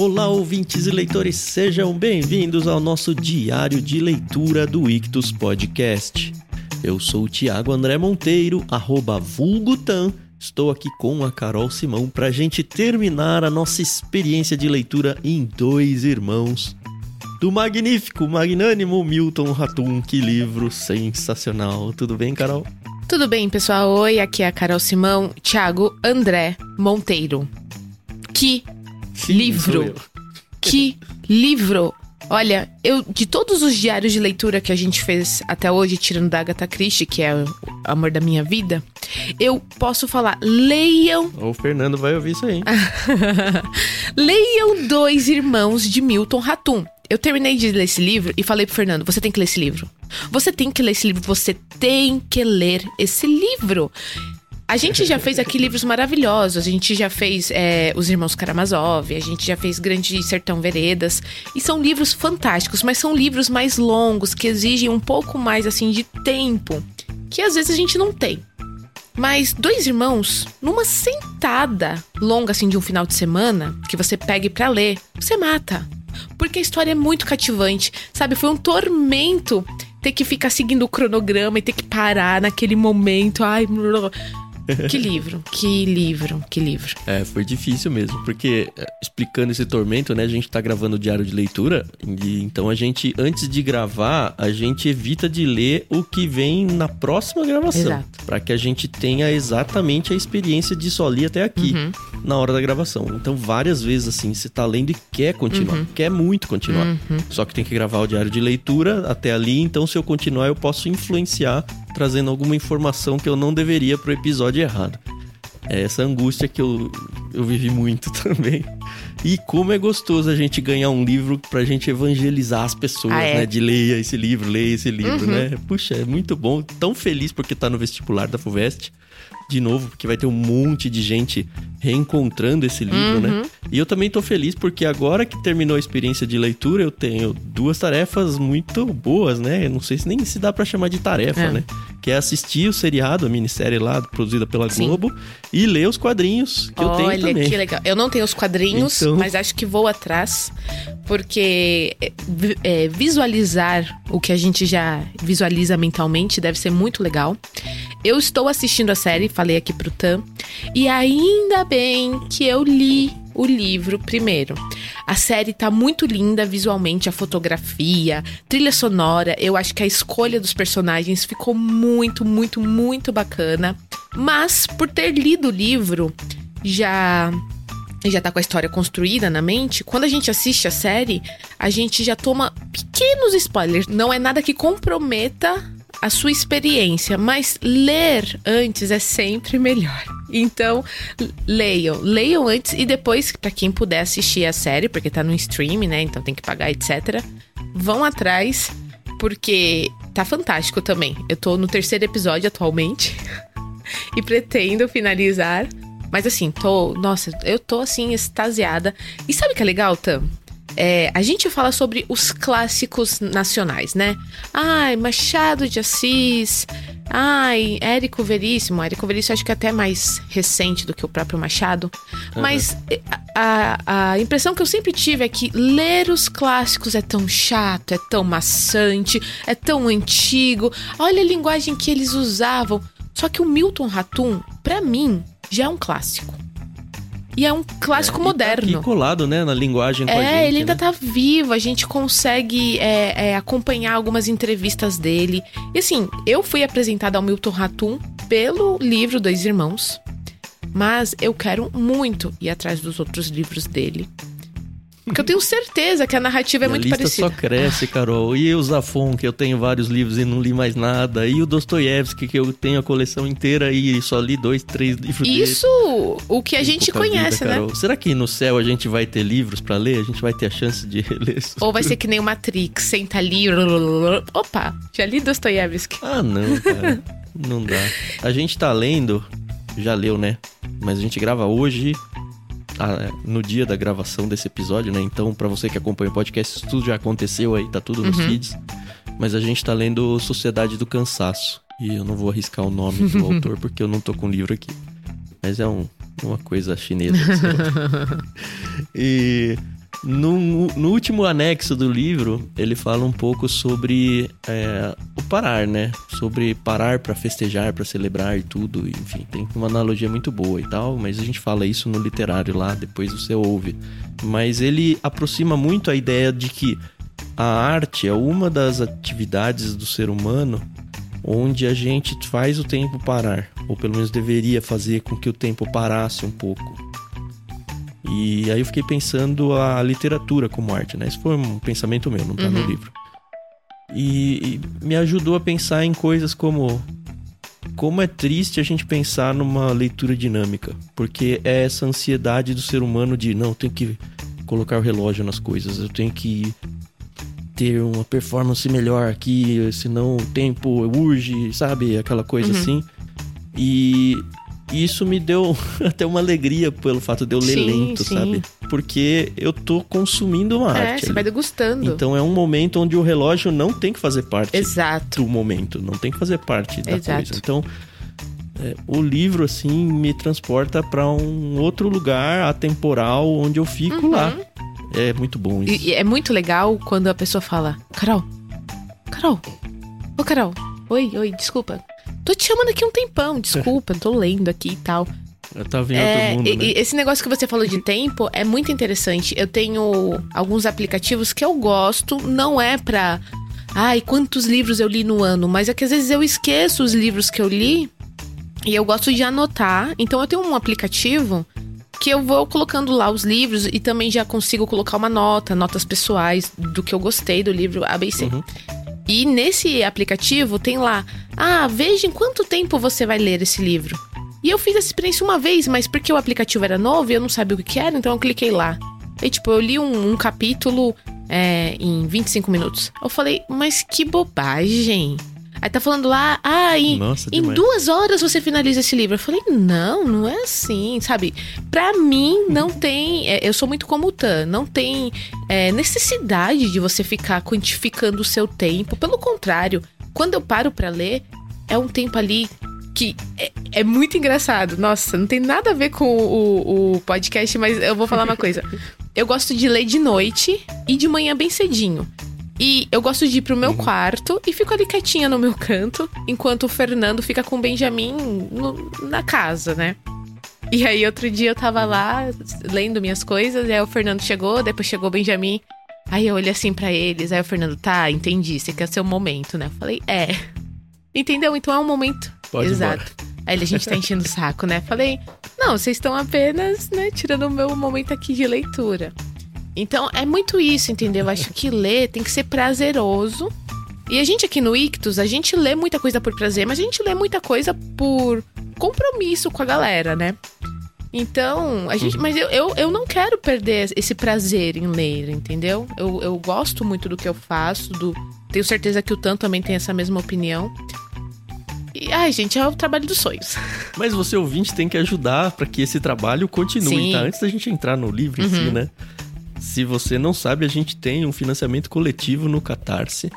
Olá, ouvintes e leitores, sejam bem-vindos ao nosso diário de leitura do Ictus Podcast. Eu sou o Tiago André Monteiro, arroba vulgutan. Estou aqui com a Carol Simão para a gente terminar a nossa experiência de leitura em Dois Irmãos. Do magnífico, magnânimo Milton Ratum, que livro sensacional. Tudo bem, Carol? Tudo bem, pessoal? Oi, aqui é a Carol Simão, Thiago André Monteiro. Que Sim, livro! Que livro! Olha, eu de todos os diários de leitura que a gente fez até hoje, tirando da Agatha Christie, que é o amor da minha vida, eu posso falar, leiam, O Fernando vai ouvir isso aí. leiam Dois Irmãos de Milton Ratum. Eu terminei de ler esse livro e falei pro Fernando, você tem que ler esse livro. Você tem que ler esse livro, você tem que ler esse livro. A gente já fez aqui livros maravilhosos. A gente já fez é, Os Irmãos Karamazov, a gente já fez Grande Sertão Veredas. E são livros fantásticos, mas são livros mais longos, que exigem um pouco mais, assim, de tempo. Que às vezes a gente não tem. Mas Dois Irmãos, numa sentada longa, assim, de um final de semana, que você pegue pra ler, você mata. Porque a história é muito cativante, sabe? Foi um tormento ter que ficar seguindo o cronograma e ter que parar naquele momento. Ai, que livro, que livro, que livro. É, foi difícil mesmo, porque é, explicando esse tormento, né, a gente tá gravando o diário de leitura, e então a gente, antes de gravar, a gente evita de ler o que vem na próxima gravação. Exato. Pra que a gente tenha exatamente a experiência de só ler até aqui, Uhum. na hora da gravação. Então, várias vezes, assim, você tá lendo e quer continuar, Uhum. quer muito continuar. Só que tem que gravar o diário de leitura até ali, então se eu continuar, eu posso influenciar, trazendo alguma informação que eu não deveria pro episódio errado. É essa angústia que eu, eu vivi muito também. E como é gostoso a gente ganhar um livro pra gente evangelizar as pessoas, Ah, é? né? De leia esse livro, leia esse livro, Uhum. né? Puxa, é muito bom. Tão feliz porque tá no vestibular da FUVEST. De novo, porque vai ter um monte de gente reencontrando esse livro, né? Uhum. E eu também tô feliz porque agora que terminou a experiência de leitura, eu tenho duas tarefas muito boas, né? Eu não sei se nem se dá pra chamar de tarefa, É. né? Que é assistir o seriado, a minissérie lá, produzida pela Sim. Globo, e ler os quadrinhos que eu tenho Olha também. que legal. Eu não tenho os quadrinhos, Então- mas acho que vou atrás, porque é, visualizar o que a gente já visualiza mentalmente deve ser muito legal. Eu estou assistindo a série, falei aqui pro Tam, e ainda bem que eu li o livro primeiro. A série tá muito linda visualmente, a fotografia, trilha sonora. Eu acho que a escolha dos personagens ficou muito, muito, muito bacana. Mas por ter lido o livro, já já tá com a história construída na mente, quando a gente assiste a série, a gente já toma pequenos spoilers. Não é nada que comprometa a sua experiência, mas ler antes é sempre melhor. Então, leiam, leiam antes e depois, pra quem puder assistir a série, porque tá no stream, né? Então tem que pagar, etc. Vão atrás, porque tá fantástico também. Eu tô no terceiro episódio atualmente e pretendo finalizar. Mas assim, tô. Nossa, eu tô assim, extasiada. E sabe o que é legal, Tam? É, a gente fala sobre os clássicos nacionais, né? Ai, Machado de Assis. Ai, Érico Veríssimo. Érico Veríssimo acho que é até mais recente do que o próprio Machado. Mas eh, a, a- impressão que eu sempre tive é que ler os clássicos é tão chato, é tão maçante, é tão antigo. Olha a linguagem que eles usavam. Só que o Milton Ratum, pra mim, já é um clássico. E é um clássico tá moderno. aqui colado, né, na linguagem com a gente, É, ele ainda né? tá vivo, a gente consegue é, é, acompanhar algumas entrevistas dele. E assim, eu fui apresentada ao Milton Ratum pelo livro Dois Irmãos, mas eu quero muito ir atrás dos outros livros dele. Porque eu tenho certeza que a narrativa é E a muito lista parecida. só cresce, Carol. E o Zafon, que eu tenho vários livros e não li mais nada. E o Dostoiévski, que eu tenho a coleção inteira e só li dois, três livros dele. Isso, o que a Tem gente pouca vida, conhece, né? Carol. Será que no céu a gente vai ter livros pra ler? A gente vai ter a chance de ler? Ou vai ser que nem o Matrix, senta ali. Opa, já li Dostoiévski. Ah, não, cara. não dá. A gente tá lendo, já leu, né? Mas a gente grava hoje, ah, no dia da gravação desse episódio, né? Então, pra você que acompanha o podcast, isso tudo já aconteceu aí, tá tudo nos Uhum. feeds. Mas a gente tá lendo Sociedade do Cansaço. E eu não vou arriscar o nome do autor porque eu não tô com o livro aqui. Mas é um, uma coisa chinesa. e No, no, último anexo do livro, ele fala um pouco sobre é, o parar, né? Sobre parar para festejar, para celebrar e tudo. Enfim, tem uma analogia muito boa e tal, mas a gente fala isso no literário lá, depois você ouve. Mas ele aproxima muito a ideia de que a arte é uma das atividades do ser humano onde a gente faz o tempo parar, ou pelo menos deveria fazer com que o tempo parasse um pouco. E aí eu fiquei pensando a literatura como arte, né? Isso foi um pensamento meu, não tá uhum. no livro. E, e me ajudou a pensar em coisas como como é triste a gente pensar numa leitura dinâmica, porque é essa ansiedade do ser humano de não, eu tenho que colocar o relógio nas coisas, eu tenho que ter uma performance melhor aqui, senão o tempo urge, sabe? Aquela coisa uhum. assim. E e isso me deu até uma alegria pelo fato de eu ler sim, lento, sim. sabe? Porque eu tô consumindo uma é, arte. Você ali. vai degustando. Então é um momento onde o relógio não tem que fazer parte Exato. do momento, não tem que fazer parte da Exato. coisa. Então, é, o livro, assim, me transporta para um outro lugar atemporal onde eu fico uhum. lá. É muito bom isso. E, e é muito legal quando a pessoa fala: Carol, Carol, ô Carol, oi, oi, desculpa. Tô te chamando aqui um tempão, desculpa, tô lendo aqui e tal. Eu tava vendo é, todo mundo, né? Esse negócio que você falou de tempo é muito interessante. Eu tenho alguns aplicativos que eu gosto, não é pra. Ai, quantos livros eu li no ano, mas é que às vezes eu esqueço os livros que eu li e eu gosto de anotar. Então eu tenho um aplicativo que eu vou colocando lá os livros e também já consigo colocar uma nota, notas pessoais do que eu gostei do livro ABC. Uhum. E nesse aplicativo tem lá, ah, veja em quanto tempo você vai ler esse livro. E eu fiz essa experiência uma vez, mas porque o aplicativo era novo e eu não sabia o que era, então eu cliquei lá. E tipo, eu li um, um capítulo é, em 25 minutos. Eu falei, mas que bobagem. Aí tá falando lá, ah, em, Nossa, em duas horas você finaliza esse livro. Eu falei, não, não é assim, sabe? Pra mim, não tem. É, eu sou muito como o Tan, não tem é, necessidade de você ficar quantificando o seu tempo. Pelo contrário, quando eu paro para ler, é um tempo ali que é, é, muito engraçado. Nossa, não tem nada a ver com o, o podcast, mas eu vou falar uma coisa. Eu gosto de ler de noite e de manhã bem cedinho. E eu gosto de ir pro meu uhum. quarto e fico ali quietinha no meu canto, enquanto o Fernando fica com o Benjamin no, na casa, né? E aí, outro dia eu tava lá lendo minhas coisas, e aí o Fernando chegou, depois chegou o Benjamin. Aí eu olhei assim para eles, aí o Fernando, tá, entendi, você quer ser o momento, né? Eu falei, é. Entendeu? Então é um momento. Pode Exato. Aí a gente tá enchendo o saco, né? Falei, não, vocês estão apenas, né, tirando o meu momento aqui de leitura. Então é muito isso, entendeu? Eu acho que ler tem que ser prazeroso. E a gente aqui no Ictus, a gente lê muita coisa por prazer, mas a gente lê muita coisa por compromisso com a galera, né? Então, a gente. Uhum. Mas eu, eu, eu não quero perder esse prazer em ler, entendeu? Eu, eu gosto muito do que eu faço, do. Tenho certeza que o Tan também tem essa mesma opinião. E, ai, gente, é o trabalho dos sonhos. Mas você ouvinte tem que ajudar para que esse trabalho continue, Sim. tá? Antes da gente entrar no livro em uhum. si, né? Se você não sabe, a gente tem um financiamento coletivo no Catarse,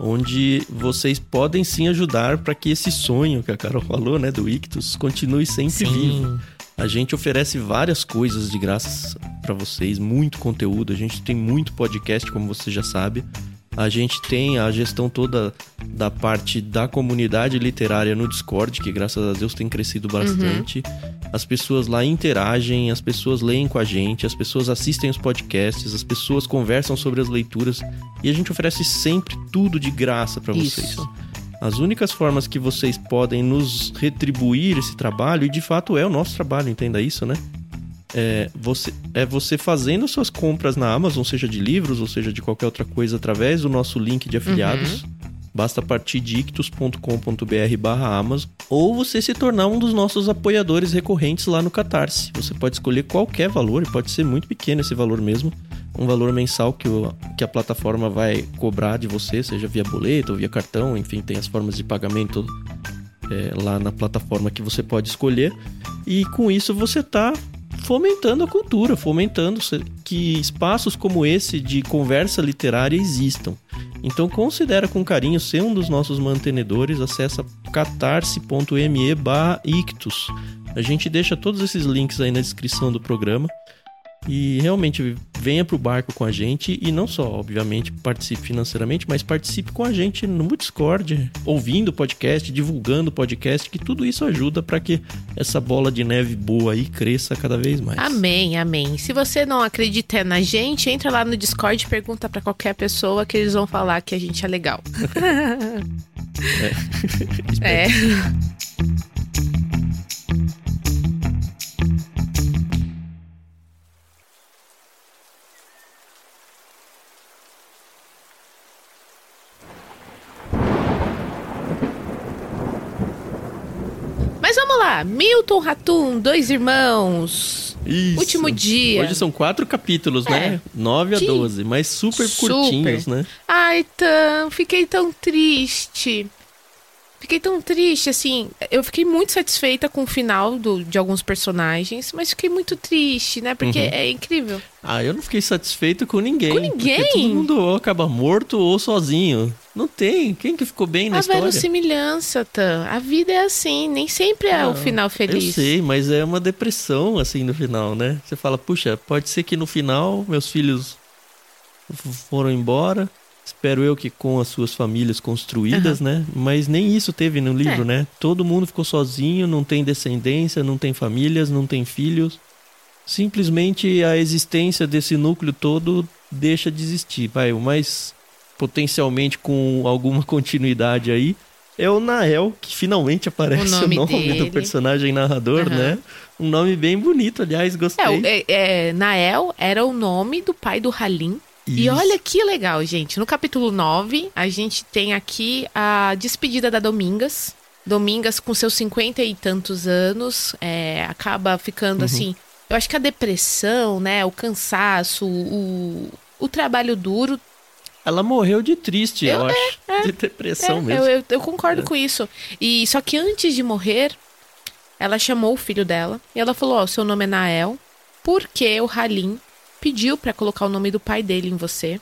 onde vocês podem sim ajudar para que esse sonho que a Carol falou, né, do Ictus, continue sempre sim. vivo. A gente oferece várias coisas de graça para vocês, muito conteúdo. A gente tem muito podcast, como você já sabe. A gente tem a gestão toda da parte da comunidade literária no Discord, que graças a Deus tem crescido bastante. Uhum. As pessoas lá interagem, as pessoas leem com a gente, as pessoas assistem os podcasts, as pessoas conversam sobre as leituras e a gente oferece sempre tudo de graça para vocês. As únicas formas que vocês podem nos retribuir esse trabalho, e de fato é o nosso trabalho, entenda isso, né? É você, é você fazendo suas compras na Amazon, seja de livros ou seja de qualquer outra coisa, através do nosso link de afiliados. Uhum. Basta partir de ictus.com.br barra Amazon ou você se tornar um dos nossos apoiadores recorrentes lá no Catarse. Você pode escolher qualquer valor, e pode ser muito pequeno esse valor mesmo, um valor mensal que, o, que a plataforma vai cobrar de você, seja via boleto ou via cartão, enfim, tem as formas de pagamento é, lá na plataforma que você pode escolher. E com isso você está fomentando a cultura, fomentando que espaços como esse de conversa literária existam. Então considera com carinho ser um dos nossos mantenedores, acessa catarse.me ictus. A gente deixa todos esses links aí na descrição do programa. E realmente venha pro barco com a gente e não só, obviamente, participe financeiramente, mas participe com a gente no Discord, ouvindo o podcast, divulgando o podcast, que tudo isso ajuda para que essa bola de neve boa aí cresça cada vez mais. Amém, amém. Se você não acredita na gente, entra lá no Discord e pergunta para qualquer pessoa que eles vão falar que a gente é legal. é. é. Mas vamos lá, Milton Ratum, dois irmãos. Isso. Último dia. Hoje são quatro capítulos, né? 9 a Sim. 12, mas super, Super. curtinhos, né? Ai, Tan, fiquei tão triste. Fiquei tão triste, assim. Eu fiquei muito satisfeita com o final do, de alguns personagens, mas fiquei muito triste, né? Porque Uhum. é incrível. Ah, eu não fiquei satisfeito com ninguém. Com ninguém? Porque todo mundo ou acaba morto ou sozinho. Não tem. Quem que ficou bem na a história? verossimilhança, Tan. A vida é assim, nem sempre é o Não, final Eu feliz. sei, mas é uma depressão assim no final, né? Você fala, puxa, pode ser que no final meus filhos foram embora. Espero eu que com as suas famílias construídas, né? Mas nem isso teve no livro, É. né? Todo mundo ficou sozinho, não tem descendência, não tem famílias, não tem filhos. Simplesmente a existência desse núcleo todo deixa de existir. Vai, o mais potencialmente com alguma continuidade aí é o Nael, que finalmente aparece o nome nome, dele. do personagem narrador, Aham. né? Um nome bem bonito, aliás, gostei. É, o- é, é, Nael era o nome do pai do Halim. E Isso. olha que legal, gente. No capítulo 9, a gente tem aqui a despedida da Domingas. Domingas, com seus cinquenta e tantos anos, é, acaba ficando Uhum. assim. Eu acho que a depressão, né? O cansaço, o, o trabalho duro. Ela morreu de triste, eu, Eu- acho. De depressão É, mesmo. eu, eu, eu concordo com isso. E só que antes de morrer, ela chamou o filho dela e ela falou: Ó, o seu nome é Nael, porque o Halim pediu pra colocar o nome do pai dele em você.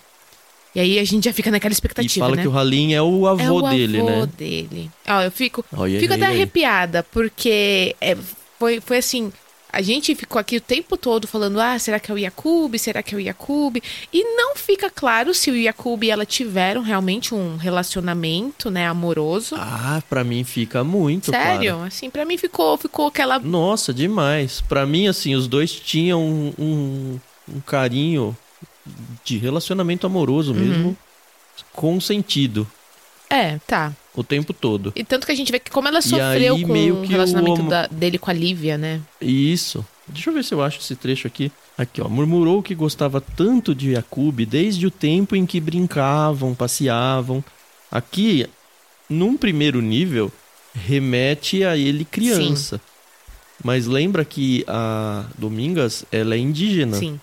E aí a gente já fica naquela E expectativa, fala né? que o Halim é o avô é o dele, avô né? dele. Ó, eu fico, Olha fico ele até arrepiada, porque é, foi, foi assim. A gente ficou aqui o tempo todo falando: ah, será que é o Yakub? Será que é o Yakub? E não fica claro se o Yakub e ela tiveram realmente um relacionamento, né, amoroso. Ah, pra mim fica muito Sério? claro. Assim, pra mim ficou, ficou aquela. Nossa, demais. Pra mim, assim, os dois tinham um, um, um carinho de relacionamento amoroso Uhum. mesmo, com sentido, É, tá. o tempo todo. E tanto que a gente vê que como ela sofreu aí, com o relacionamento o- da- dele com a Lívia, né? Isso. Deixa eu ver se eu acho esse trecho aqui. Aqui, ó. Murmurou que gostava tanto de Yakub desde o tempo em que brincavam, passeavam. Aqui, num primeiro nível, remete a ele criança. Mas lembra que a Domingas, ela é indígena. Sim.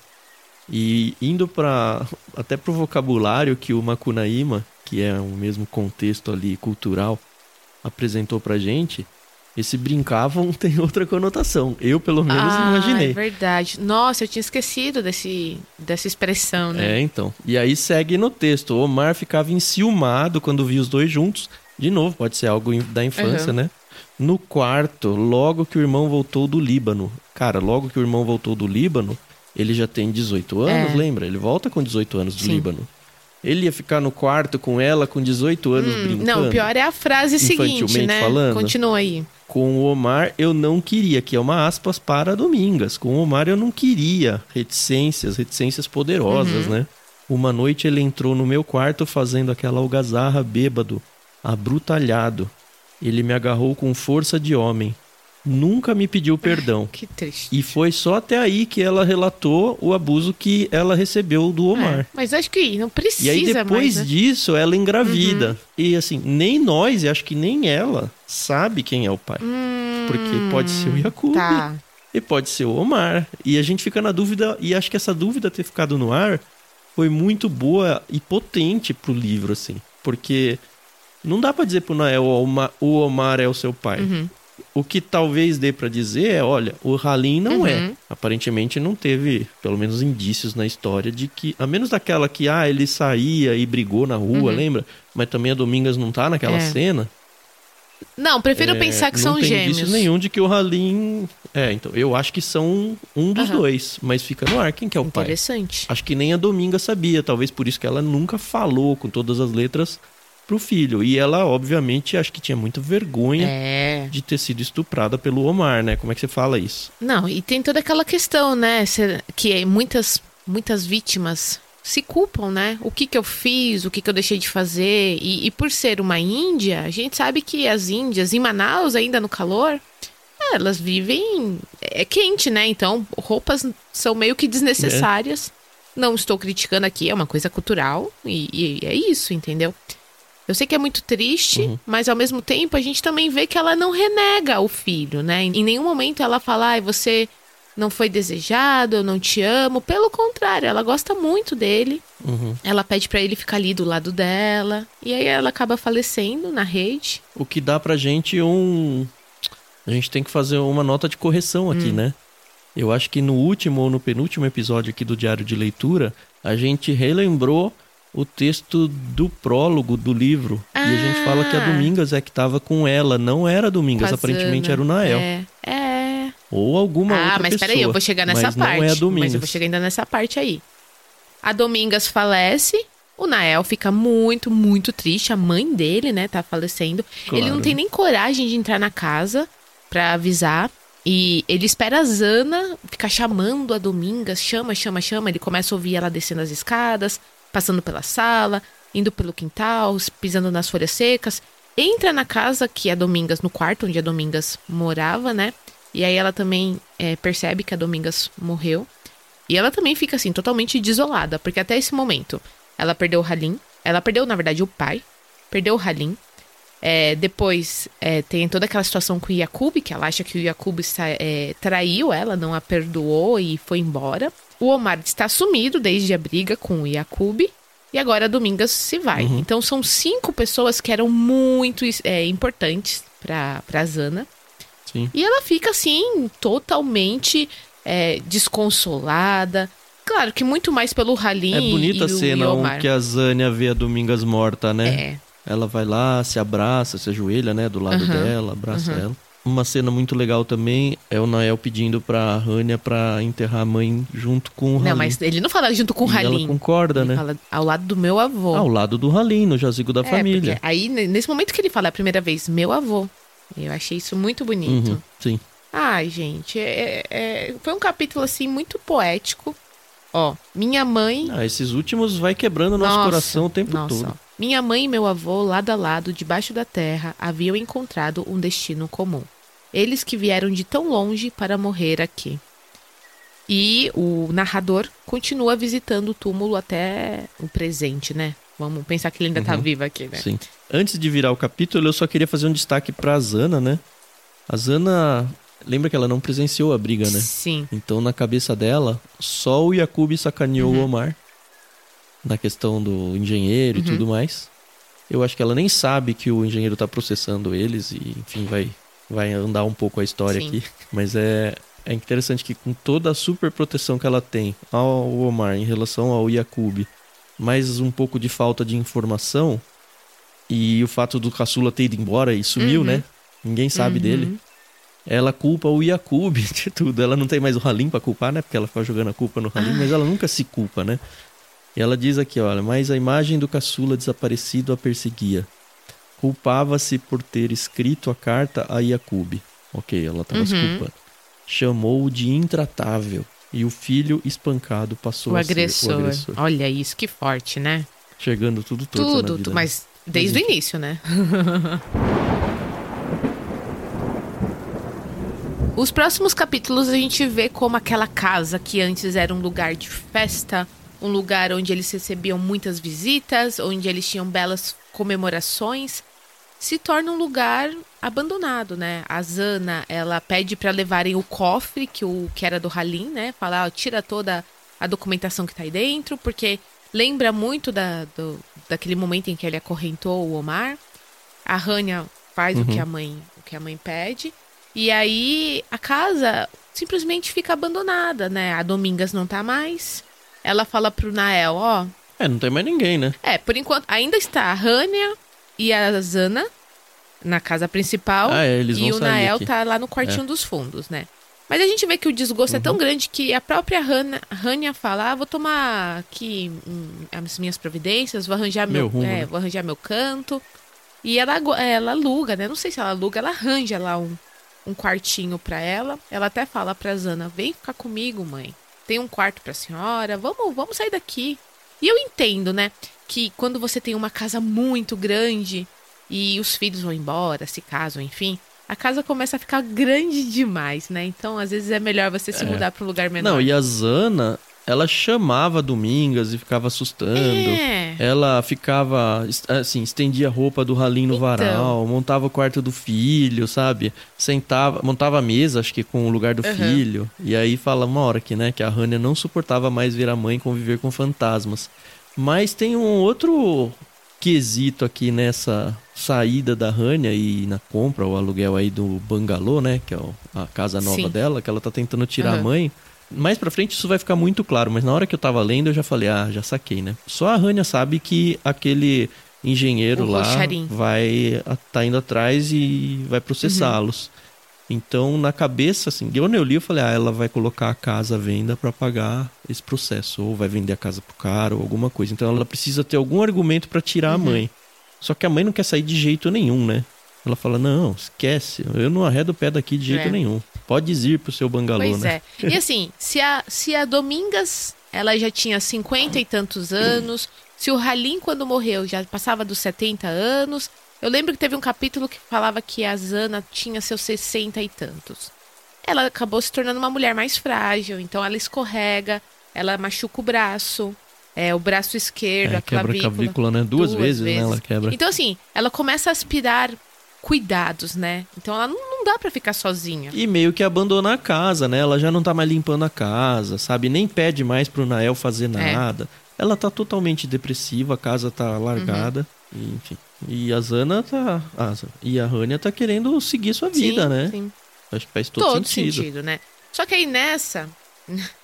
E indo para até pro vocabulário que o Macunaíma, que é o mesmo contexto ali cultural, apresentou pra gente, esse brincavam tem outra conotação. Eu, pelo menos, ah, imaginei. É verdade. Nossa, eu tinha esquecido desse, dessa expressão, né? É, então. E aí segue no texto. O Omar ficava enciumado quando via os dois juntos. De novo, pode ser algo da infância, Uhum. né? No quarto, logo que o irmão voltou do Líbano. Cara, logo que o irmão voltou do Líbano, ele já tem 18 anos, É. lembra? Ele volta com 18 anos do Sim. Líbano. Ele ia ficar no quarto com ela com 18 anos Hum, brincando. não, o pior é a frase seguinte, né? falando. Continua aí. Com o Omar eu não queria, que é uma aspas para Domingas. Com o Omar eu não queria reticências, reticências poderosas, Uhum. né? Uma noite ele entrou no meu quarto fazendo aquela algazarra bêbado, abrutalhado. Ele me agarrou com força de homem. Nunca me pediu perdão. Que triste. E foi só até aí que ela relatou o abuso que ela recebeu do Omar. É, mas acho que não precisa E aí depois mais, né? disso ela engravida. Uhum. E assim, nem nós, e acho que nem ela, sabe quem é o pai. Hum, Porque pode ser o Yakub Tá. e pode ser o Omar. E a gente fica na dúvida, e acho que essa dúvida ter ficado no ar foi muito boa e potente pro livro, assim. Porque não dá pra dizer pro Nael, o Omar, o Omar é o seu pai. Uhum. O que talvez dê pra dizer é, olha, o Halim não Uhum. é. Aparentemente não teve, pelo menos, indícios na história de que, a menos daquela que, ah, ele saía e brigou na rua, Uhum. lembra? Mas também a Domingas não tá naquela É. cena. Não, prefiro É, pensar que não são tem gêmeos. indícios nenhum de que o Halim. É, então, eu acho que são um dos Aham. dois, mas fica no ar quem que é o pai. Interessante. Acho que nem a Dominga sabia, talvez por isso que ela nunca falou com todas as letras pro filho. E ela, obviamente, acho que tinha muita vergonha É. de ter sido estuprada pelo Omar, né? Como é que você fala isso? Não, e tem toda aquela questão, né? Que muitas, muitas vítimas se culpam, né? O que que eu fiz, o que que eu deixei de fazer. E, e por ser uma índia, a gente sabe que as índias, em Manaus, ainda no calor, é, elas vivem. É quente, né? Então, roupas são meio que desnecessárias. Não estou criticando aqui, é uma coisa cultural. E, e é isso, entendeu? Eu sei que é muito triste, Uhum. mas ao mesmo tempo a gente também vê que ela não renega o filho, né? Em nenhum momento ela fala, ai, você não foi desejado, eu não te amo. Pelo contrário, ela gosta muito dele. Uhum. Ela pede pra ele ficar ali do lado dela. E aí ela acaba falecendo na rede. O que dá pra gente um. A gente tem que fazer uma nota de correção aqui, Hum. né? Eu acho que no último ou no penúltimo episódio aqui do Diário de Leitura, a gente relembrou o texto do prólogo do livro. E a gente fala que a Ah. Domingas é que tava com ela, não era a Domingas, aparentemente era o Nael. É, é. Ou alguma ah, outra mas pessoa. peraí, eu vou chegar nessa mas parte. Não é a Domingas. mas eu vou chegar ainda nessa parte aí. A Domingas falece. O Nael fica muito, muito triste. A mãe dele, né, tá falecendo. Ele Claro. não tem nem coragem de entrar na casa pra avisar. E ele espera a Zana ficar chamando a Domingas. Chama, chama, chama. Ele começa a ouvir ela descendo as escadas, passando pela sala, indo pelo quintal, pisando nas folhas secas. Entra na casa que a Domingas, no quarto onde a Domingas morava, né? E aí ela também é, percebe que a Domingas morreu. E ela também fica assim, totalmente desolada, porque até esse momento ela perdeu o Halim. Ela perdeu, na verdade, o pai. Perdeu o Halim. É, depois é, tem toda aquela situação com o Yakub, que ela acha que o Yakub é, traiu ela, não a perdoou e foi embora. O Omar está sumido desde a briga com o Yakub. E agora a Domingas se vai. Então são cinco pessoas que eram muito é, importantes para pra Zana. Sim. E ela fica assim, totalmente é, desconsolada. Claro que muito mais pelo Halim É bonita a cena que a Zânia vê a Domingas morta, né? É. Ela vai lá, se abraça, se ajoelha, né, do lado Aham, dela, abraça ela. Uma cena muito legal também é o Nael pedindo pra Rania pra enterrar a mãe junto com o Halim. Não, mas ele não fala junto com o Halim. ela concorda, Ele né? fala ao lado do meu avô. Ao lado do Halim, no jazigo da É, família. aí, ne- nesse momento que ele fala a primeira vez, meu avô. Eu achei isso muito bonito. Uhum, sim. Ai, gente, é- é- foi um capítulo, assim, muito poético. Ó, minha mãe... Ah, esses últimos vai quebrando nosso Nossa, coração o tempo nossa, todo. ó. Minha mãe e meu avô, lado a lado, debaixo da terra, haviam encontrado um destino comum. Eles que vieram de tão longe para morrer aqui. E o narrador continua visitando o túmulo até o presente, né? Vamos pensar que ele ainda tá Uhum. vivo aqui, né? Sim. Antes de virar o capítulo, eu só queria fazer um destaque pra Zana, né? A Zana, lembra que ela não presenciou a briga, né? Sim. Então, na cabeça dela, só o Yakub sacaneou Uhum. o Omar. Na questão do engenheiro e Uhum. tudo mais. Eu acho que ela nem sabe que o engenheiro tá processando eles e, enfim, vai, vai andar um pouco a história Sim. aqui. Mas é, é interessante que com toda a super proteção que ela tem ao Omar em relação ao Yakub, mais um pouco de falta de informação e o fato do caçula ter ido embora e sumiu, Uhum. né? Ninguém sabe Uhum. dele. Ela culpa o Yakub de tudo. Ela não tem mais o Halim pra culpar, né? Porque ela fica jogando a culpa no Halim, mas ela nunca se culpa, né? E ela diz aqui, olha, mas a imagem do caçula desaparecido a perseguia. Culpava-se por ter escrito a carta a Yakub. Ok, ela tava se Uhum. culpando. Chamou-o de intratável. E o filho espancado passou O a ser agressor. o agressor. Olha isso, que forte, né? Chegando tudo torto na Tudo, vida, né? mas desde Mas o início, né? Os próximos capítulos a gente vê como aquela casa que antes era um lugar de festa, um lugar onde eles recebiam muitas visitas, onde eles tinham belas comemorações, se torna um lugar abandonado, né? A Zana, ela pede para levarem o cofre que o que era do Halim, né? Falar, ó, tira toda a documentação que tá aí dentro, porque lembra muito da, do, daquele momento em que ele acorrentou o Omar. A Rania faz o que a mãe o que a mãe pede. E aí a casa simplesmente fica abandonada, né? A Domingas não tá mais. Ela fala pro Nael, ó, É, não tem mais ninguém, né? é, por enquanto ainda está a Rania e a Zana. na casa principal Ah, é, eles e vão o sair Nael aqui. É. tá lá no quartinho dos fundos, né? Mas a gente vê que o desgosto é Uhum. tão grande que a própria Hania fala: ah, vou tomar aqui hum, as minhas providências, vou arranjar meu, Meu rumo, é, né? vou arranjar meu canto. E ela, agu- ela aluga, né? Não sei se ela aluga, ela arranja lá um, um quartinho pra ela. Ela até fala pra Zana: vem ficar comigo, mãe. Tem um quarto pra senhora, vamos, vamos sair daqui. E eu entendo, né? Que quando você tem uma casa muito grande e os filhos vão embora, se casam, enfim, a casa começa a ficar grande demais, né? Então, às vezes é melhor você se É. mudar para um lugar menor. Não, e a Zana, ela chamava Domingas e ficava assustando. É. Ela ficava, assim, estendia a roupa do Ralim no Então. varal, montava o quarto do filho, sabe? Sentava, montava a mesa, acho que com o lugar do Aham. filho. E aí fala uma hora que, né, que a Hania não suportava mais ver a mãe conviver com fantasmas. Mas tem um outro quesito aqui nessa saída da Hania e na compra ou aluguel aí do bangalô, né, que é o- a casa nova Sim. dela, que ela tá tentando tirar a Aham. mãe. Mais pra frente isso vai ficar muito claro, mas na hora que eu tava lendo eu já falei, ah, já saquei, né? Só a Rania sabe que aquele engenheiro O lá Rocharim. vai tá indo atrás e vai processá-los. Então, na cabeça, assim, quando eu li, eu falei, ah, ela vai colocar a casa à venda pra pagar esse processo, ou vai vender a casa pro cara, ou alguma coisa. Então, ela precisa ter algum argumento pra tirar Uhum. a mãe. Só que a mãe não quer sair de jeito nenhum, né? Ela fala, não, esquece, eu não arredo o pé daqui de jeito É. nenhum. Pode ir pro seu bangalô, Pois né? é. E assim, se a, se a Domingas, ela já tinha cinquenta e tantos anos, se o Halim, quando morreu, já passava dos 70 anos. Eu lembro que teve um capítulo que falava que a Zana tinha seus 60 e tantos. Ela acabou se tornando uma mulher mais frágil, então ela escorrega, ela machuca o braço, é, o braço esquerdo, É, a quebra a clavícula. clavícula, né? Duas, duas vezes, né? vezes. Ela quebra. Então, assim, ela começa a aspirar cuidados, né? Então ela não, não dá pra ficar sozinha. E meio que abandona a casa, né? Ela já não tá mais limpando a casa, sabe? Nem pede mais pro Nael fazer É. nada. Ela tá totalmente depressiva, a casa tá largada, Uhum. enfim. E a Zana tá. Ah, e a Rania tá querendo seguir sua vida, sim, né? Sim. Acho que faz todo, Todo sentido. sentido. né? Só que aí nessa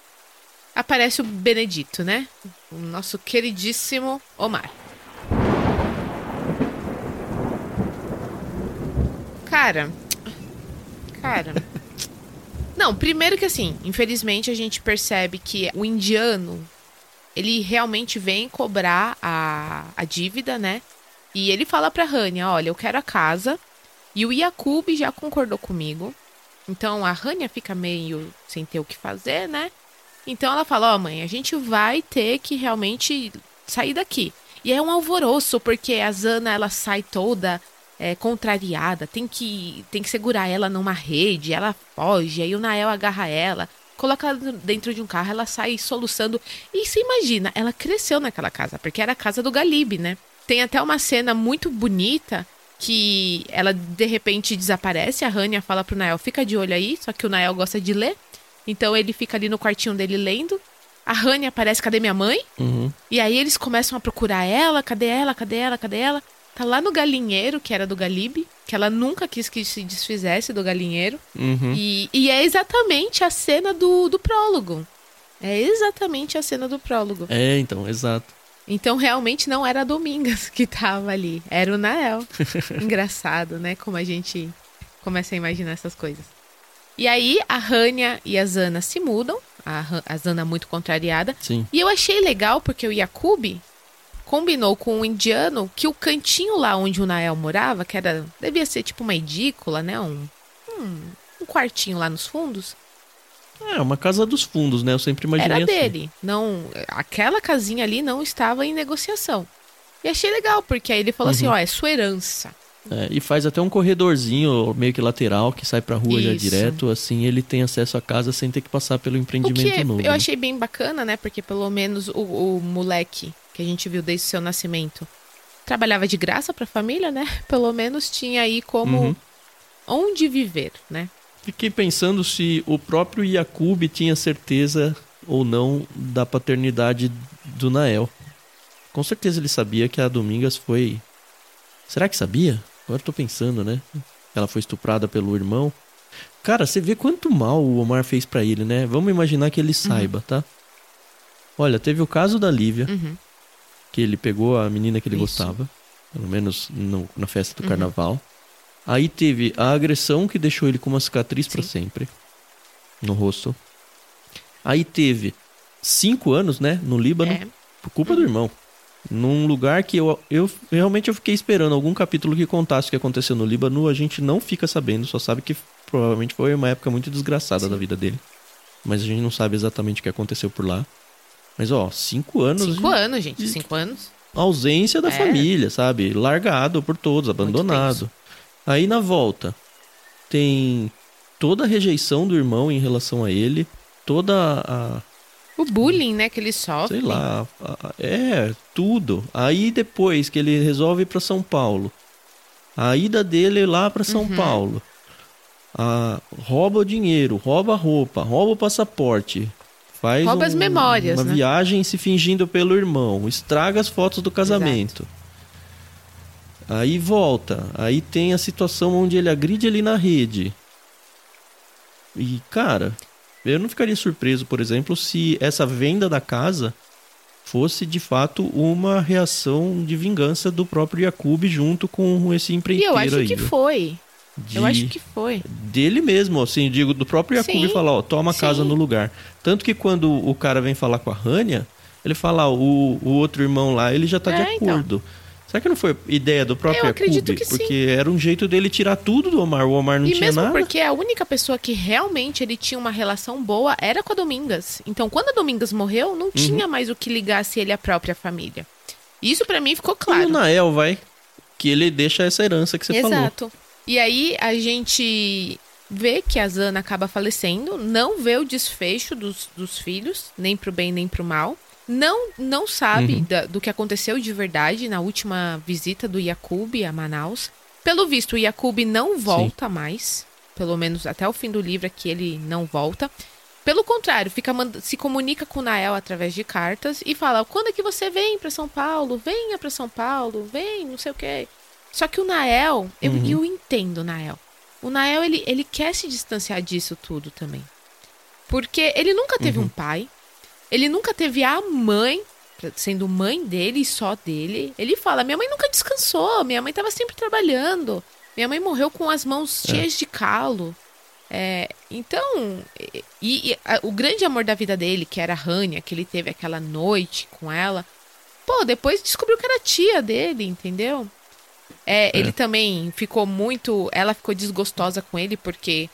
aparece o Benedito, né? O nosso queridíssimo Omar. Cara, cara. Não, primeiro que assim, infelizmente a gente percebe que o indiano ele realmente vem cobrar a, a dívida, né? E ele fala pra Rania, olha, eu quero a casa. E o Yakub já concordou comigo. Então a Rania fica meio sem ter o que fazer, né? Então ela fala: Ó, mãe, a gente vai ter que realmente sair daqui. E é um alvoroço, porque a Zana ela sai toda é, contrariada, tem que, tem que segurar ela numa rede, ela foge, aí o Nael agarra ela, coloca ela dentro de um carro, ela sai soluçando. E você imagina, ela cresceu naquela casa, porque era a casa do Galib, né? Tem até uma cena muito bonita que ela de repente desaparece, a Rania fala pro Nael, fica de olho aí, só que o Nael gosta de ler. Então ele fica ali no quartinho dele lendo. A Rania aparece, cadê minha mãe? Uhum. E aí eles começam a procurar ela, cadê ela, cadê ela, cadê ela? Tá lá no galinheiro, que era do Galib, que ela nunca quis que se desfizesse do galinheiro. Uhum. E, e é exatamente a cena do, do prólogo. É exatamente a cena do prólogo. É, então, exato. Então realmente não era a Domingas que tava ali, era o Nael. Engraçado, né? Como a gente começa a imaginar essas coisas. E aí a Rania e a Zana se mudam, a, a Zana muito contrariada. Sim. E eu achei legal porque o Yakub combinou com o indiano que o cantinho lá onde o Nael morava, que era devia ser tipo uma edícula, né? Um, um, um quartinho lá nos fundos, É, uma casa dos fundos, né? Eu sempre imaginei era assim. dele. Não, aquela casinha ali não estava em negociação. E achei legal, porque aí ele falou assim, Uhum. ó, é sua herança. É, e faz até um corredorzinho meio que lateral que sai pra rua já Isso. direto, assim ele tem acesso à casa sem ter que passar pelo O empreendimento que novo. eu né? achei bem bacana, né? Porque pelo menos o, o moleque que a gente viu desde o seu nascimento trabalhava de graça pra família, né? Pelo menos tinha aí como Uhum. onde viver, né? Fiquei pensando se o próprio Yakub tinha certeza ou não da paternidade do Nael. Com certeza ele sabia que a Domingas foi. Será que sabia? Agora eu tô pensando, né? Ela foi estuprada pelo irmão. Cara, você vê quanto mal o Omar fez pra ele, né? Vamos imaginar que ele saiba, tá? Olha, teve o caso da Lívia, Uhum. Que ele pegou a menina que ele Isso. gostava, pelo menos no- na festa do Uhum. carnaval. Aí teve a agressão que deixou ele com uma cicatriz para sempre no rosto. Aí teve cinco anos, né, no Líbano, É. por culpa do irmão. Num lugar que eu, eu realmente eu fiquei esperando algum capítulo que contasse o que aconteceu no Líbano. A gente não fica sabendo, só sabe que provavelmente foi uma época muito desgraçada Sim. da vida dele. Mas a gente não sabe exatamente o que aconteceu por lá. Mas ó, cinco anos. Cinco anos, gente. Cinco anos. ausência da É. família, sabe? Largado por todos, abandonado. Aí na volta tem toda a rejeição do irmão em relação a ele, toda a, O bullying, né, que ele sofre. sei lá, é, tudo. Aí depois que ele resolve ir pra São Paulo, a ida dele lá pra São Uhum. Paulo, a, rouba o dinheiro, rouba a roupa, rouba o passaporte, faz Rouba as um- memórias, uma né? viagem se fingindo pelo irmão, estraga as fotos do casamento. Aí volta, aí tem a situação onde ele agride ali na rede. E cara, eu não ficaria surpreso, por exemplo, se essa venda da casa fosse de fato uma reação de vingança do próprio Yakub junto com esse E empreiteiro eu acho aí. que foi. De- Eu acho que foi. dele mesmo, assim, digo, do próprio Yakub Sim, falar, ó, toma a casa sim. no lugar. Tanto que quando o cara vem falar com a Rania, ele fala, ó, o, o outro irmão lá, ele já tá de É, então. acordo. Será que não foi ideia do próprio Eu acredito que sim. Porque era um jeito dele tirar tudo do Omar. O Omar não e tinha mesmo nada. porque a única pessoa que realmente ele tinha uma relação boa era com a Domingas. Então, quando a Domingas morreu, Uhum. não tinha mais o que ligasse ele à própria família. Isso pra mim ficou E o claro. Nael, vai, que ele deixa essa herança que você falou. Exato. E aí a gente vê que a Zana acaba falecendo, não vê o desfecho dos, dos filhos, nem pro bem nem pro mal. Não, não sabe Uhum. da- do que aconteceu de verdade na última visita do Yakub a Manaus. Pelo visto, o Yakub não volta mais. Pelo menos até o fim do livro é que ele não volta. Pelo contrário, fica se comunica com o Nael através de cartas e fala: quando é que você vem para São Paulo? Venha para São Paulo, vem, não sei o quê. Só que o Nael, eu, Uhum. eu entendo o Nael. O Nael, ele, ele quer se distanciar disso tudo também. Porque ele nunca teve Uhum. um pai, ele nunca teve a mãe, sendo mãe dele e só dele. Ele fala: minha mãe nunca descansou, minha mãe estava sempre trabalhando, minha mãe morreu com as mãos É. cheias de calo. É, então, e, e a- o grande amor da vida dele, que era a Rania, que ele teve aquela noite com ela, pô, depois descobriu que era tia dele, entendeu? É, Ele também ficou muito. Ela ficou desgostosa com ele, porque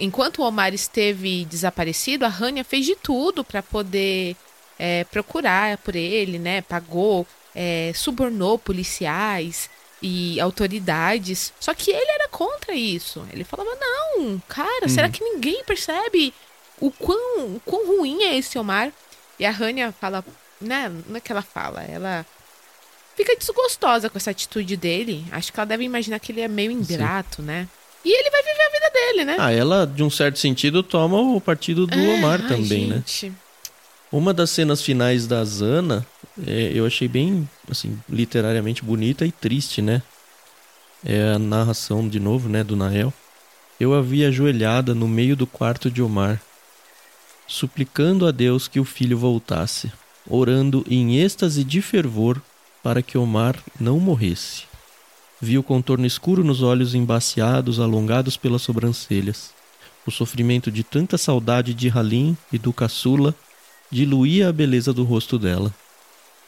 enquanto o Omar esteve desaparecido, a Rania fez de tudo pra poder é, procurar por ele, né? Pagou, é, subornou policiais e autoridades. Só que ele era contra isso. Ele falava: não, cara, será que ninguém percebe o quão, o quão ruim é esse Omar? E a Rania fala, né? Não é que ela fala, ela fica desgostosa com essa atitude dele. Acho que ela deve imaginar que ele é meio ingrato, né? E ele vai viver a vida dele, né? Ah, ela, de um certo sentido, toma o partido do É, Omar ai, também, né? gente. Uma das cenas finais da Zana, é, eu achei bem, assim, literariamente bonita e triste, né? É a narração, de novo, né, do Nael. Eu a vi ajoelhada no meio do quarto de Omar, suplicando a Deus que o filho voltasse, orando em êxtase de fervor para que Omar não morresse. Vi o contorno escuro nos olhos embaciados, alongados pelas sobrancelhas. O sofrimento de tanta saudade de Halim e do caçula diluía a beleza do rosto dela.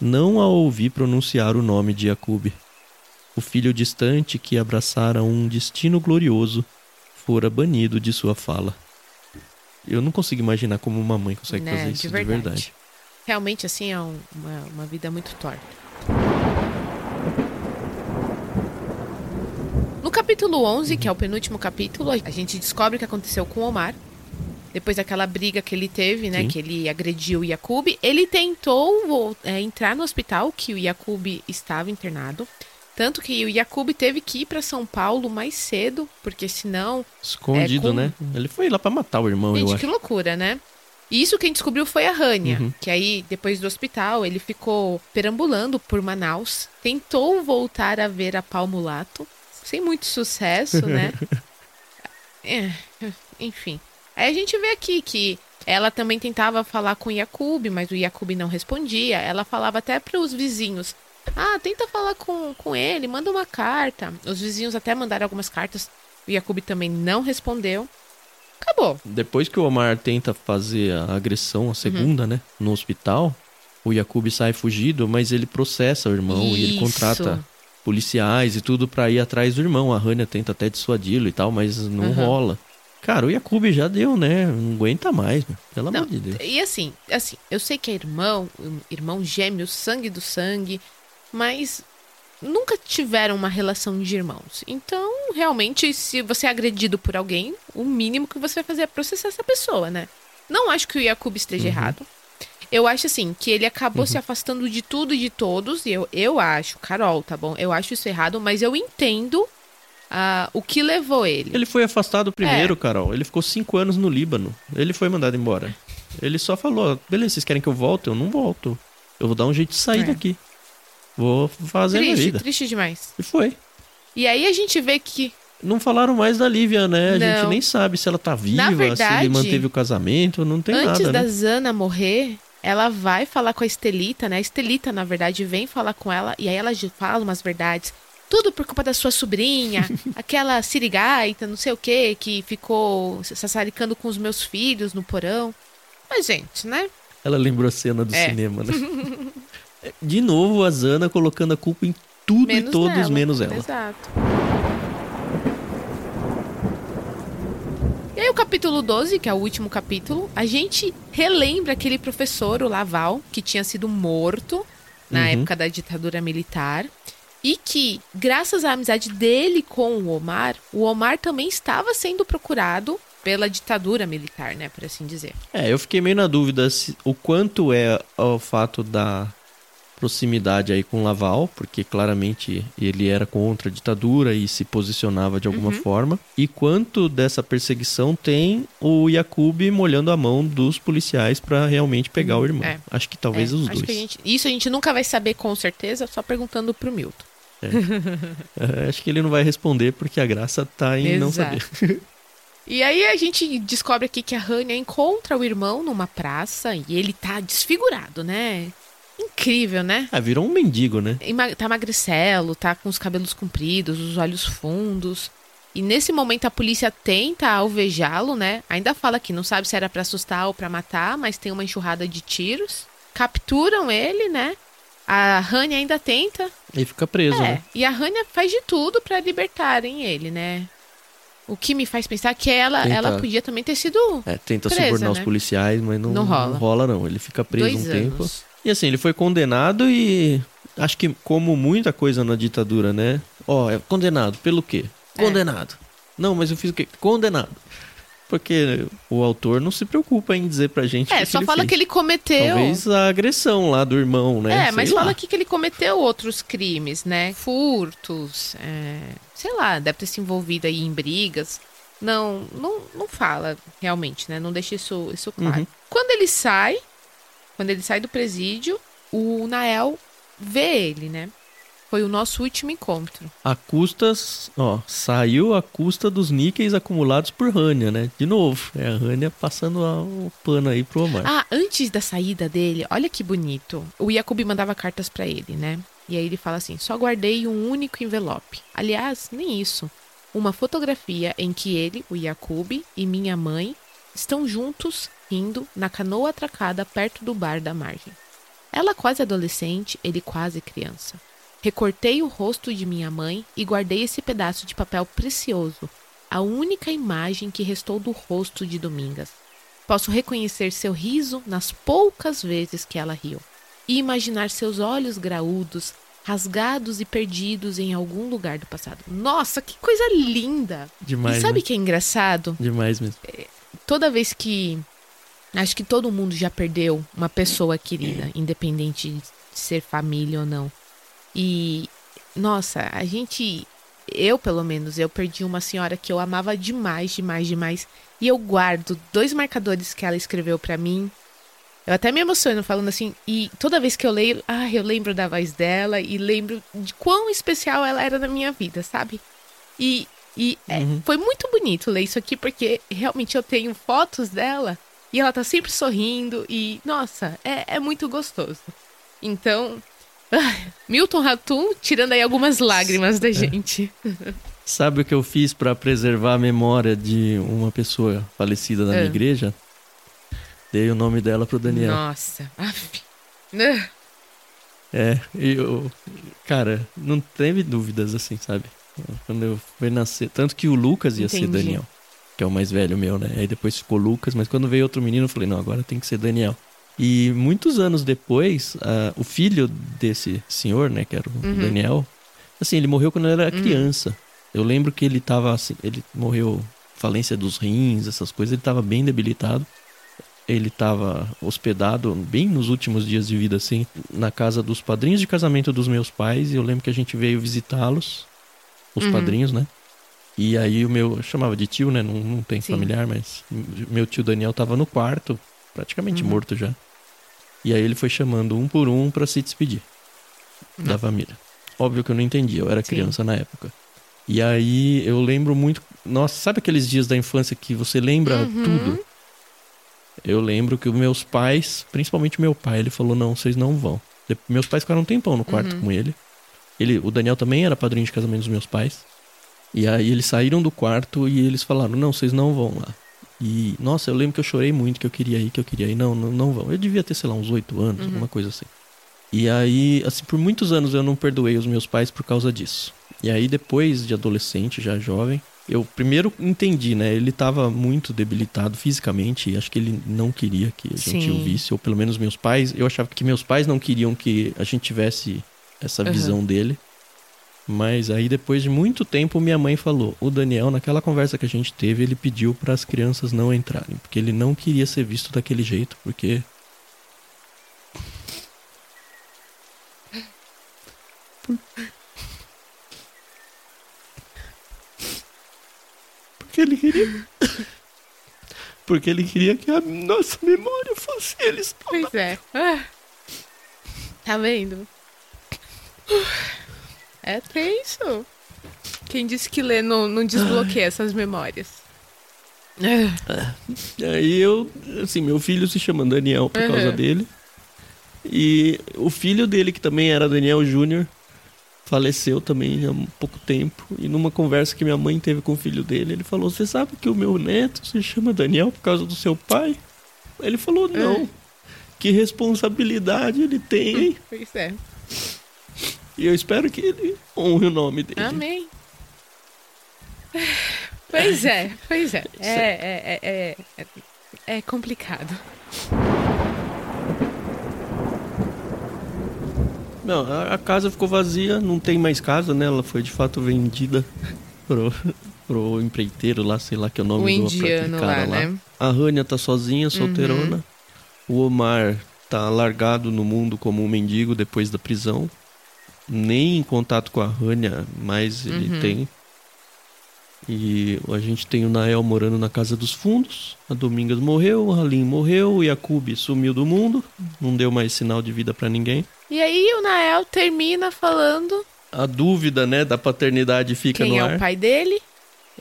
Não a ouvi pronunciar o nome de Yakub. O filho distante que abraçara um destino glorioso fora banido de sua fala. Eu não consigo imaginar como uma mãe consegue Né, fazer de isso de verdade. verdade. Realmente, assim, é um- uma, uma vida muito torta. No capítulo 11, que é o penúltimo capítulo, a gente descobre o que aconteceu com o Omar. Depois daquela briga que ele teve, né? Sim. Que ele agrediu o Yakub. Ele tentou é, entrar no hospital que o Yakub estava internado. Tanto que o Yakub teve que ir para São Paulo mais cedo, porque senão Escondido, É, com- né? Ele foi lá pra matar o irmão, eu Gente, acho. que loucura, né? E isso quem descobriu foi a Rania, Uhum. que aí, depois do hospital, ele ficou perambulando por Manaus, tentou voltar a ver a Palmulato, sem muito sucesso, né? É, enfim. Aí a gente vê aqui que ela também tentava falar com o Yakub, mas o Yakub não respondia. Ela falava até para os vizinhos: Ah, tenta falar com, com ele, manda uma carta. Os vizinhos até mandaram algumas cartas. O Yakub também não respondeu. Acabou. Depois que o Omar tenta fazer a agressão, a segunda, Uhum. né? No hospital, o Yakub sai fugido, mas ele processa o irmão e ele Isso. contrata policiais e tudo pra ir atrás do irmão. A Rania tenta até dissuadi-lo e tal, mas não Uhum. rola. Cara, o Yakub já deu, né? Não aguenta mais, meu. pelo Não, amor de Deus. E assim, assim, eu sei que é irmão, irmão gêmeo, sangue do sangue, mas nunca tiveram uma relação de irmãos. Então, realmente, se você é agredido por alguém, o mínimo que você vai fazer é processar essa pessoa, né? Não acho que o Yakub esteja Uhum. errado. Eu acho assim, que ele acabou se afastando de tudo e de todos, e eu, eu acho, Carol, tá bom? Eu acho isso errado, mas eu entendo ah, o que levou ele. Ele foi afastado primeiro, É. Carol. Ele ficou cinco anos no Líbano. Ele foi mandado embora. Ele só falou: beleza, vocês querem que eu volte? Eu não volto. Eu vou dar um jeito de sair É. daqui. Vou fazer a minha Triste, vida. triste demais. E foi. E aí a gente vê que Não falaram mais da Lívia, né? A gente Não. nem sabe se ela tá viva, se verdade, ele manteve o casamento, não tem Antes nada, da né? Zana morrer, ela vai falar com a Estelita, né? A Estelita, na verdade, vem falar com ela e aí ela fala umas verdades. Tudo por culpa da sua sobrinha, aquela sirigaita, não sei o que, que ficou sassaricando com os meus filhos no porão. Mas, gente, né? Ela lembrou a cena do É. cinema, né? De novo, a Zana colocando a culpa em tudo e todos, nela. menos ela. Exato. E aí, o capítulo 12, que é o último capítulo, a gente relembra aquele professor, o Laval, que tinha sido morto na Uhum. época da ditadura militar. E que, graças à amizade dele com o Omar, o Omar também estava sendo procurado pela ditadura militar, né? Por assim dizer. É, eu fiquei meio na dúvida se, o quanto é o fato da proximidade aí com Laval, porque claramente ele era contra a ditadura e se posicionava de alguma Uhum. forma, e quanto dessa perseguição tem o Yakub molhando a mão dos policiais pra realmente pegar o irmão. É. Acho que talvez É, os acho dois. a gente- isso a gente nunca vai saber com certeza, só perguntando pro Milton. É, acho que ele não vai responder porque a graça tá em não Exato. saber. E aí a gente descobre aqui que a Rania encontra o irmão numa praça e ele tá desfigurado, né? Incrível, né? Ah, virou um mendigo, né? Tá magricelo, tá com os cabelos compridos, os olhos fundos. E nesse momento a polícia tenta alvejá-lo, né? Ainda fala que não sabe se era pra assustar ou pra matar, mas tem uma enxurrada de tiros. Capturam ele, né? A Rania ainda tenta. E fica preso, É, né? e a Rania faz de tudo pra libertarem ele, né? O que me faz pensar que ela, Tenta- ela podia também ter sido É, tenta Presa, subornar os né? policiais, mas não, Não rola. não rola não. Ele fica preso dois um anos. tempo. E assim, ele foi condenado e acho que como muita coisa na ditadura, né? Ó, é condenado pelo quê? É. Condenado. Não, mas eu fiz o quê? Condenado. Porque o autor não se preocupa em dizer pra gente É, que só ele fala fez. que ele cometeu. Talvez a agressão lá do irmão, né? É, Sei mas lá. fala aqui que ele cometeu outros crimes, né? Furtos, é, sei lá, deve ter se envolvido aí em brigas. Não, não, não fala realmente, né? Não deixa isso, isso claro. Uhum. Quando ele sai, quando ele sai do presídio, o Nael vê ele, né? Foi o nosso último encontro. A custas, ó, saiu a custa dos níqueis acumulados por Rania, né? De novo, é a Rania passando o pano aí pro Omar. Ah, antes da saída dele, olha que bonito. O Jacob mandava cartas pra ele, né? E aí ele fala assim: só guardei um único envelope. Aliás, nem isso. Uma fotografia em que ele, o Jacob e minha mãe estão juntos rindo na canoa atracada perto do bar da margem. Ela quase adolescente, ele quase criança. Recortei o rosto de minha mãe e guardei esse pedaço de papel precioso, a única imagem que restou do rosto de Domingas. Posso reconhecer seu riso nas poucas vezes que ela riu, e imaginar seus olhos graúdos, rasgados e perdidos em algum lugar do passado. Nossa, que coisa linda! Demais, e sabe né? o que é engraçado? Demais mesmo. Toda vez que. Acho que todo mundo já perdeu uma pessoa querida, independente de ser família ou não. E. Nossa, a gente. Eu, pelo menos, eu perdi uma senhora que eu amava demais, demais, demais. E eu guardo dois marcadores que ela escreveu pra mim. Eu até me emociono falando assim. E toda vez que eu leio, ah, eu lembro da voz dela e lembro de quão especial ela era na minha vida, sabe? E, e é, Uhum. foi muito bonito ler isso aqui, porque realmente eu tenho fotos dela e ela tá sempre sorrindo. E, nossa, é, é muito gostoso. Então, Milton Ratum tirando aí algumas lágrimas da gente. Sabe o que eu fiz para preservar a memória de uma pessoa falecida na minha É. igreja? Dei o nome dela pro Daniel. Nossa. Ah, É, eu. Cara, não teve dúvidas assim, sabe? Quando eu fui nascer. Tanto que o Lucas ia ser Entendi. Daniel, que é o mais velho meu, né? Aí depois ficou Lucas, mas quando veio outro menino, eu falei, não, agora tem que ser Daniel. E muitos anos depois, ah, o filho desse senhor, né, que era o Uhum. Daniel, assim, ele morreu quando ele era criança. Eu lembro que ele tava assim, ele morreu falência dos rins, essas coisas, ele tava bem debilitado. Ele tava hospedado bem nos últimos dias de vida, assim, na casa dos padrinhos de casamento dos meus pais. E eu lembro que a gente veio visitá-los, os Uhum. padrinhos, né? E aí o meu, eu chamava de tio, né? Não, não tem Sim. familiar, mas meu tio Daniel tava no quarto, praticamente Uhum. morto já. E aí ele foi chamando um por um pra se despedir da família. Óbvio que eu não entendia, eu era Sim. criança na época. E aí eu lembro muito. Nossa, sabe aqueles dias da infância que você lembra Uhum. tudo? Eu lembro que os meus pais, principalmente meu pai, ele falou: não, vocês não vão. De- Meus pais ficaram um tempão no quarto Uhum. com ele. Ele. O Daniel também era padrinho de casamento dos meus pais. E aí eles saíram do quarto e eles falaram: não, vocês não vão lá. E, nossa, eu lembro que eu chorei muito, que eu queria ir, que eu queria ir. Não, não, não vão. Eu devia ter, sei lá, uns oito anos, alguma coisa assim. E aí, assim, por muitos anos eu não perdoei os meus pais por causa disso. E aí, depois de adolescente, já jovem, eu primeiro entendi, né? Ele tava muito debilitado fisicamente e acho que ele não queria que a gente Sim. o visse, ou pelo menos meus pais. Eu achava que meus pais não queriam que a gente tivesse essa Uhum. visão dele. Mas aí, depois de muito tempo, minha mãe falou: o Daniel, naquela conversa que a gente teve, ele pediu para as crianças não entrarem, porque ele não queria ser visto daquele jeito, porque. Porque ele queria. Porque ele queria que a nossa memória fosse eles. Pois é. Ah. Tá vendo? É tenso. Quem disse que ler não, não desbloqueia essas memórias? Ah, Aí eu, assim, meu filho se chama Daniel por causa Uhum. dele. E o filho dele, que também era Daniel Júnior, faleceu também há pouco tempo. E numa conversa que minha mãe teve com o filho dele, ele falou: Você sabe que o meu neto se chama Daniel por causa do seu pai? Ele falou: Não. É. Que responsabilidade ele tem, hein? Pois é. E eu espero que ele honre o nome dele. Amém. Pois é, pois é. É, é, é, é, é complicado. Não, a, a casa ficou vazia, não tem mais casa, né? Ela foi de fato vendida pro, pro empreiteiro lá, sei lá que é o nome O do indiano aquele cara lá, né? A Rania tá sozinha, solteirona. O Omar tá largado no mundo como um mendigo depois da prisão. Nem em contato com a Rania, mas ele Uhum. tem. E a gente tem o Nael morando na casa dos fundos. A Domingas morreu, o Halim morreu, o Yakub sumiu do mundo. Não deu mais sinal de vida pra ninguém. E aí o Nael termina falando A dúvida, né, da paternidade fica quem no é ar. o pai dele.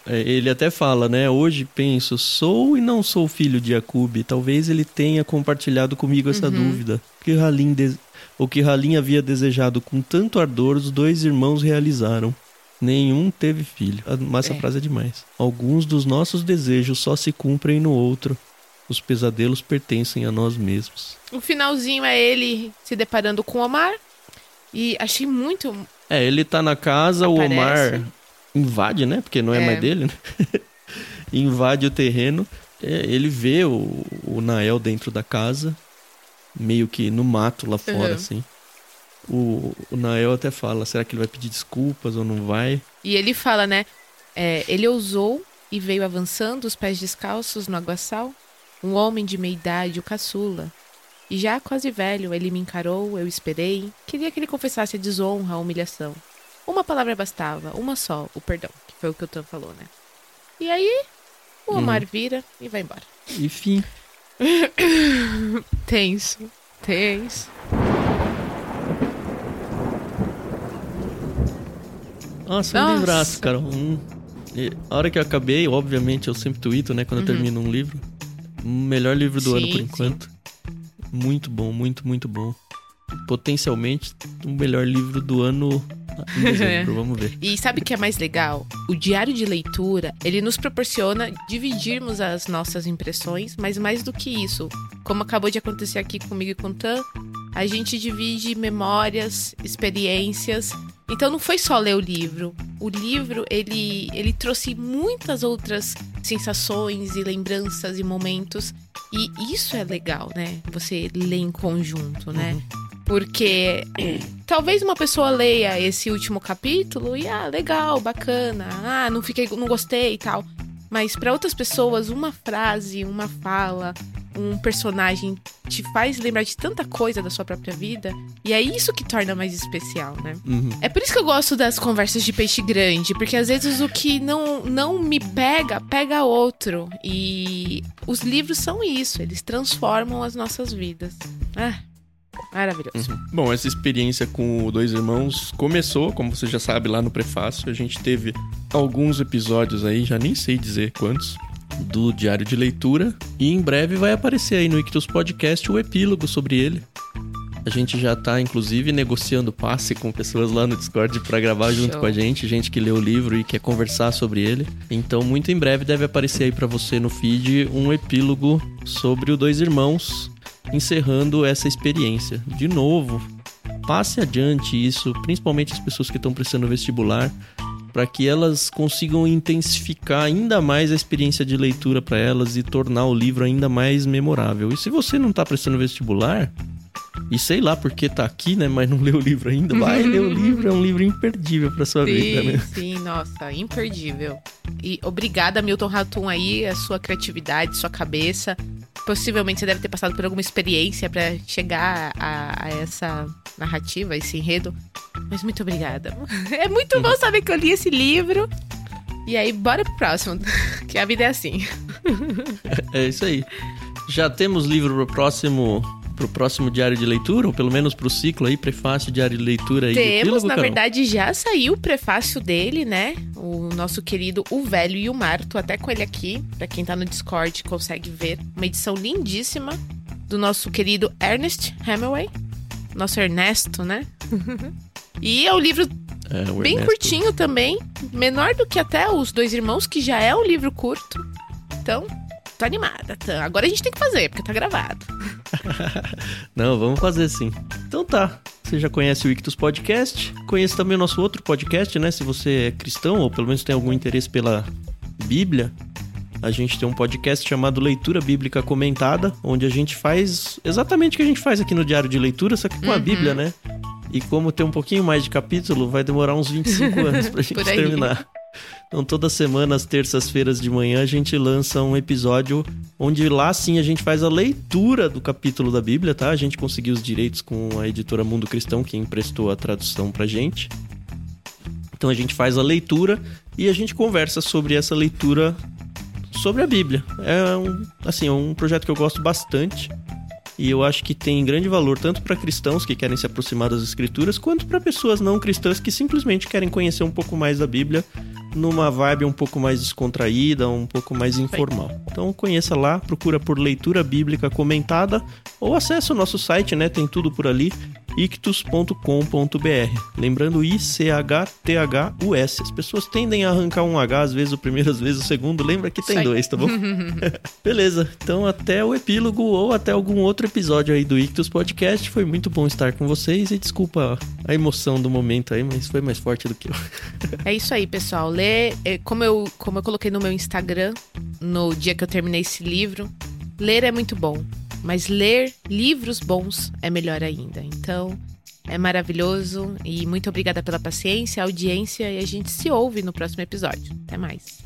É, Ele até fala, né? Hoje penso, sou e não sou filho de Yakub. Talvez ele tenha compartilhado comigo essa dúvida. O que Halim, de... o que Halim havia desejado com tanto ardor, os dois irmãos realizaram. Nenhum teve filho. Ah, Mas essa É. frase é demais. Alguns dos nossos desejos só se cumprem no outro. Os pesadelos pertencem a nós mesmos. O finalzinho é ele se deparando com o Omar. E achei muito. É, ele tá na casa, o Aparece. Omar invade, né? Porque não é, É. mais dele, né? invade o terreno. É, ele vê o, o Nael dentro da casa, meio que no mato lá fora, Uhum. assim. O, o Nael até fala, será que ele vai pedir desculpas ou não vai? E ele fala, né? é, ele ousou e veio avançando, os pés descalços no aguaçal. Um homem de meia idade, o caçula. E já quase velho, ele me encarou, eu esperei. Queria que ele confessasse a desonra, a humilhação. Uma palavra bastava, uma só, o perdão, que foi o que o Tan falou, né? E aí, o Omar vira e vai embora. Enfim. Tenso, tenso. Nossa, um Nossa. livraço, cara. Um... A hora que eu acabei, obviamente, eu sempre tuito, né? Quando eu termino um livro. O melhor livro do ano, Sim, por sim. enquanto. Muito bom, muito, muito bom. Potencialmente o melhor livro do ano em dezembro, vamos ver. E sabe o que é mais legal? O diário de leitura, ele nos proporciona dividirmos as nossas impressões, mas mais do que isso, como acabou de acontecer aqui comigo e com o Tan, a gente divide memórias, experiências. Então não foi só ler o livro. O livro, ele, ele trouxe muitas outras sensações e lembranças e momentos. E isso é legal, né? Você lê em conjunto, né? Uhum. Porque talvez uma pessoa leia esse último capítulo e, ah, legal, bacana, ah, não fiquei, não gostei e tal. Mas para outras pessoas, uma frase, uma fala, um personagem te faz lembrar de tanta coisa da sua própria vida. E é isso que torna mais especial, né? Uhum. É por isso que eu gosto das conversas de peixe grande, porque às vezes o que não, não me pega, pega outro. E os livros são isso, eles transformam as nossas vidas. Ah. Maravilhoso. Uhum. Bom, essa experiência com Dois Irmãos começou, como você já sabe, lá no prefácio. A gente teve alguns episódios aí, já nem sei dizer quantos, do Diário de Leitura. E em breve vai aparecer aí no Ictus Podcast o epílogo sobre ele. A gente já tá, inclusive, negociando passe com pessoas lá no Discord para gravar Show. junto com a gente, gente que lê o livro e quer conversar sobre ele. Então, muito em breve deve aparecer aí para você no feed um epílogo sobre o Dois Irmãos, encerrando essa experiência. De novo, passe adiante isso, principalmente as pessoas que estão prestando vestibular, para que elas consigam intensificar ainda mais a experiência de leitura para elas e tornar o livro ainda mais memorável. E se você não está prestando vestibular, e sei lá porque tá aqui, né? Mas não leu o livro ainda. Vai ler o livro, é um livro imperdível pra sua sim, vida, né? Sim, nossa, imperdível. E obrigada, Milton Ratum, aí, a sua criatividade, sua cabeça. Possivelmente você deve ter passado por alguma experiência para chegar a, a, essa narrativa, esse enredo. Mas muito obrigada. É muito bom saber que eu li esse livro. E aí, bora pro próximo, que a vida é assim. É isso aí. Já temos livro pro próximo pro próximo diário de leitura, ou pelo menos pro ciclo aí, prefácio, diário de leitura aí. Temos, epílogo, na Carol? verdade, já saiu o prefácio dele, né? O nosso querido O Velho e o Mar. Tô até com ele aqui, pra quem tá no Discord consegue ver. Uma edição lindíssima do nosso querido Ernest Hemingway. Nosso Ernesto, né? e é um livro é, bem Ernesto. curtinho também. Menor do que até Os Dois Irmãos, que já é um livro curto. Então, tô animada. Tá? Agora a gente tem que fazer, porque tá gravado. Não, vamos fazer sim. Então tá. Você já conhece o Ictus Podcast. Conhece também o nosso outro podcast, né? Se você é cristão ou pelo menos tem algum interesse pela Bíblia, a gente tem um podcast chamado Leitura Bíblica Comentada, onde a gente faz exatamente o que a gente faz aqui no Diário de Leitura, só que com uhum. a Bíblia, né? E como tem um pouquinho mais de capítulo, vai demorar uns 25 anos pra gente terminar. Então, toda semana, às terças-feiras de manhã, a gente lança um episódio onde lá sim a gente faz a leitura do capítulo da Bíblia, tá? A gente conseguiu os direitos com a editora Mundo Cristão, que emprestou a tradução pra gente. Então a gente faz a leitura e a gente conversa sobre essa leitura sobre a Bíblia. É um, assim, é um projeto que eu gosto bastante. E eu acho que tem grande valor tanto para cristãos que querem se aproximar das escrituras, quanto para pessoas não cristãs que simplesmente querem conhecer um pouco mais da Bíblia numa vibe um pouco mais descontraída, um pouco mais informal. Então conheça lá, procura por leitura bíblica comentada ou acesse o nosso site, né? Tem tudo por ali ictus.com.br. Lembrando I-C-H-T-H-U-S. As pessoas tendem a arrancar um H, às vezes o primeiro, às vezes o segundo. Lembra que tem dois, tá bom? Beleza, então até o epílogo ou até algum outro episódio aí do Ictus Podcast. Foi muito bom estar com vocês e desculpa a emoção do momento aí, mas foi mais forte do que eu. é isso aí, pessoal. Lê, é, como eu, como eu coloquei no meu Instagram, no dia que eu terminei esse livro, ler é muito bom. Mas ler livros bons é melhor ainda. Então, é maravilhoso e muito obrigada pela paciência, audiência e a gente se ouve no próximo episódio. Até mais.